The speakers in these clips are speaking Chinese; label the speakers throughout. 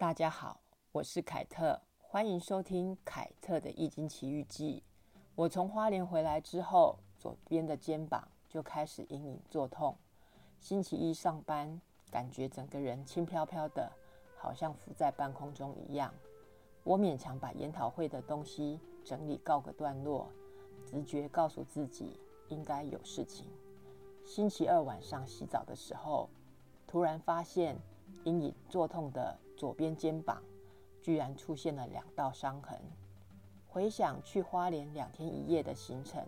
Speaker 1: 大家好，我是凯特，欢迎收听凯特的《易经奇遇记》。我从花莲回来之后，左边的肩膀就开始隐隐作痛。星期一上班，感觉整个人轻飘飘的，好像浮在半空中一样。我勉强把研讨会的东西整理告个段落，直觉告诉自己应该有事情。星期二晚上洗澡的时候，突然发现隐隐作痛的。左边肩膀居然出现了两道伤痕。回想去花莲两天一夜的行程，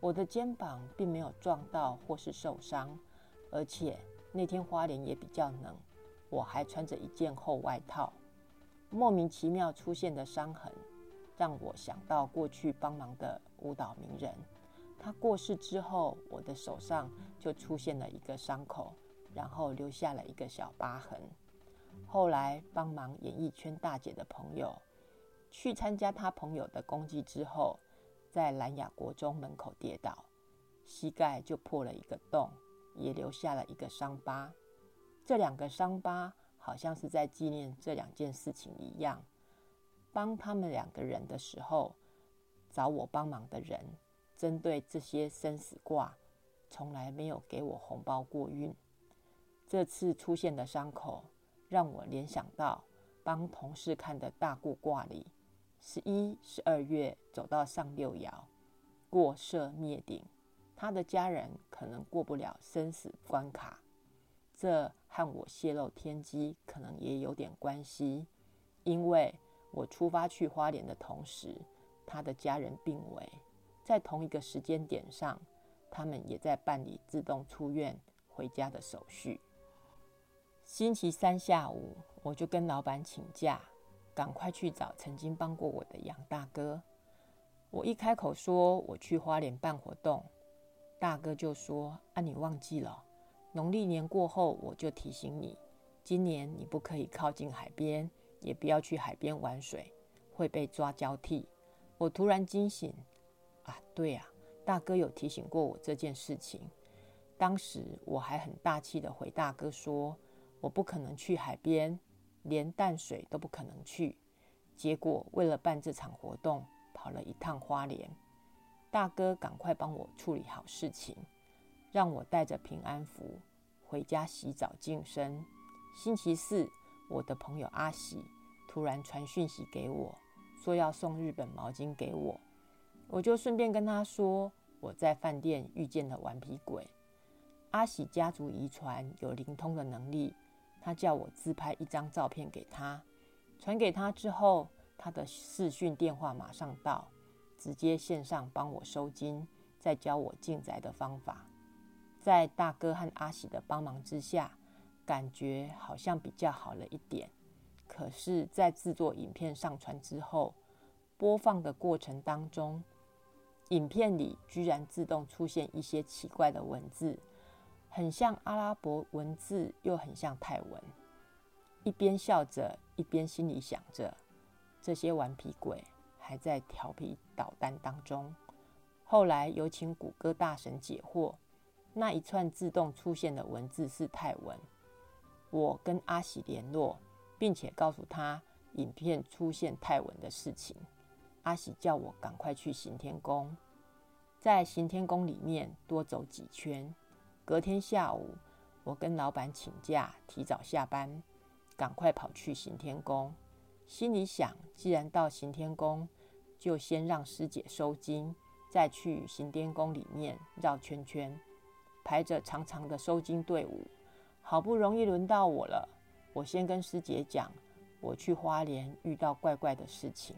Speaker 1: 我的肩膀并没有撞到或是受伤，而且那天花莲也比较冷，我还穿着一件厚外套。莫名其妙出现的伤痕，让我想到过去帮忙的舞蹈名人，他过世之后，我的手上就出现了一个伤口，然后留下了一个小疤痕。后来帮忙演艺圈大姐的朋友，去参加他朋友的公祭之后，在兰雅国中门口跌倒，膝盖就破了一个洞，也留下了一个伤疤。这两个伤疤好像是在纪念这两件事情一样。帮他们两个人的时候，找我帮忙的人，针对这些生死卦，从来没有给我红包过运。这次出现的伤口。让我联想到帮同事看的大故卦里，十一、十二月走到上六爻，过社灭顶，他的家人可能过不了生死关卡。这和我泄露天机可能也有点关系，因为我出发去花莲的同时，他的家人病危，在同一个时间点上，他们也在办理自动出院回家的手续。星期三下午，我就跟老板请假，赶快去找曾经帮过我的杨大哥。我一开口说我去花莲办活动，大哥就说：“啊，你忘记了？农历年过后，我就提醒你，今年你不可以靠近海边，也不要去海边玩水，会被抓交替。”我突然惊醒，啊，对啊，大哥有提醒过我这件事情。当时我还很大气的回大哥说。我不可能去海边，连淡水都不可能去。结果为了办这场活动，跑了一趟花莲。大哥赶快帮我处理好事情，让我带着平安符回家洗澡净身。星期四，我的朋友阿喜突然传讯息给我，说要送日本毛巾给我，我就顺便跟他说我在饭店遇见了顽皮鬼。阿喜家族遗传有灵通的能力。他叫我自拍一张照片给他，传给他之后，他的视讯电话马上到，直接线上帮我收金，再教我进宅的方法。在大哥和阿喜的帮忙之下，感觉好像比较好了一点。可是，在制作影片上传之后，播放的过程当中，影片里居然自动出现一些奇怪的文字。很像阿拉伯文字，又很像泰文。一边笑着，一边心里想着，这些顽皮鬼还在调皮捣蛋当中。后来有请谷歌大神解惑，那一串自动出现的文字是泰文。我跟阿喜联络，并且告诉他影片出现泰文的事情。阿喜叫我赶快去行天宫，在行天宫里面多走几圈。隔天下午，我跟老板请假，提早下班，赶快跑去行天宫。心里想，既然到行天宫，就先让师姐收金，再去行天宫里面绕圈圈，排着长长的收金队伍。好不容易轮到我了，我先跟师姐讲，我去花莲遇到怪怪的事情。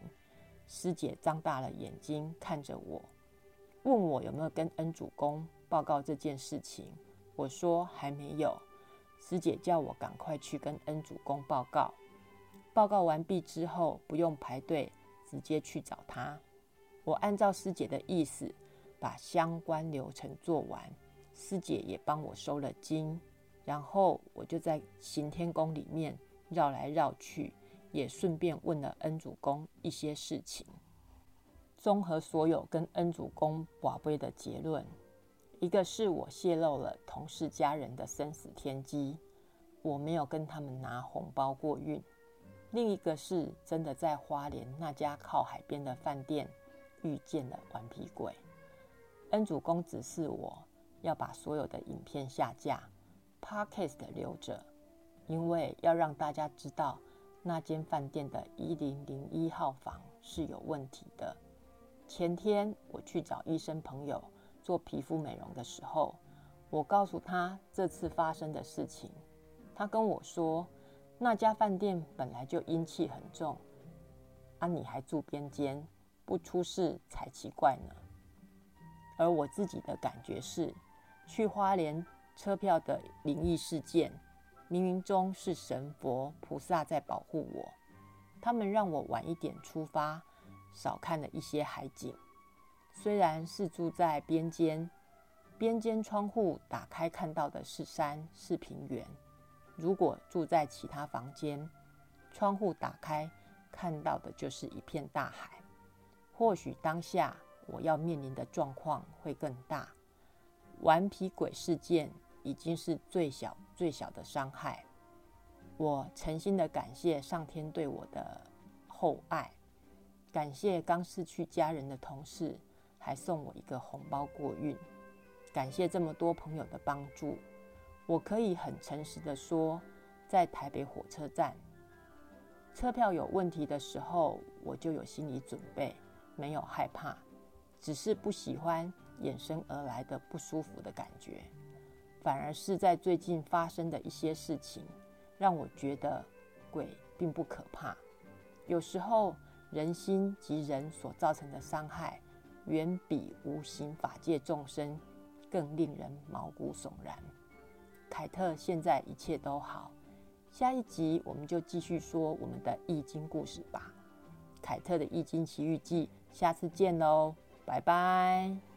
Speaker 1: 师姐张大了眼睛看着我，问我有没有跟恩主公。报告这件事情，我说还没有。师姐叫我赶快去跟恩主公报告。报告完毕之后，不用排队，直接去找他。我按照师姐的意思，把相关流程做完。师姐也帮我收了金，然后我就在行天宫里面绕来绕去，也顺便问了恩主公一些事情。综合所有跟恩主公宝贝的结论。一个是我泄露了同事家人的生死天机，我没有跟他们拿红包过运。另一个是真的在花莲那家靠海边的饭店遇见了顽皮鬼。恩主公指示我要把所有的影片下架，Podcast 留着，因为要让大家知道那间饭店的一零零一号房是有问题的。前天我去找医生朋友做皮肤美容的时候，我告诉他这次发生的事情，他跟我说。那家饭店本来就阴气很重，啊，你还住边间，不出事才奇怪呢。而我自己的感觉是，去花莲车票的灵异事件，冥冥中是神佛菩萨在保护我，他们让我晚一点出发，少看了一些海景。虽然是住在边间，边间窗户打开看到的是山是平原。如果住在其他房间，窗户打开看到的就是一片大海。或许当下我要面临的状况会更大。顽皮鬼事件已经是最小最小的伤害。我诚心的感谢上天对我的厚爱，感谢刚失去家人的同事还送我一个红包过运，感谢这么多朋友的帮助。我可以很诚实的说，在台北火车站，车票有问题的时候，我就有心理准备，没有害怕，只是不喜欢衍生而来的不舒服的感觉。反而是在最近发生的一些事情，让我觉得鬼并不可怕。有时候人心及人所造成的伤害，远比无形法界众生更令人毛骨悚然。凯特现在一切都好，下一集我们就继续说我们的易经故事吧。凯特的易经奇遇记，下次见喽，拜拜。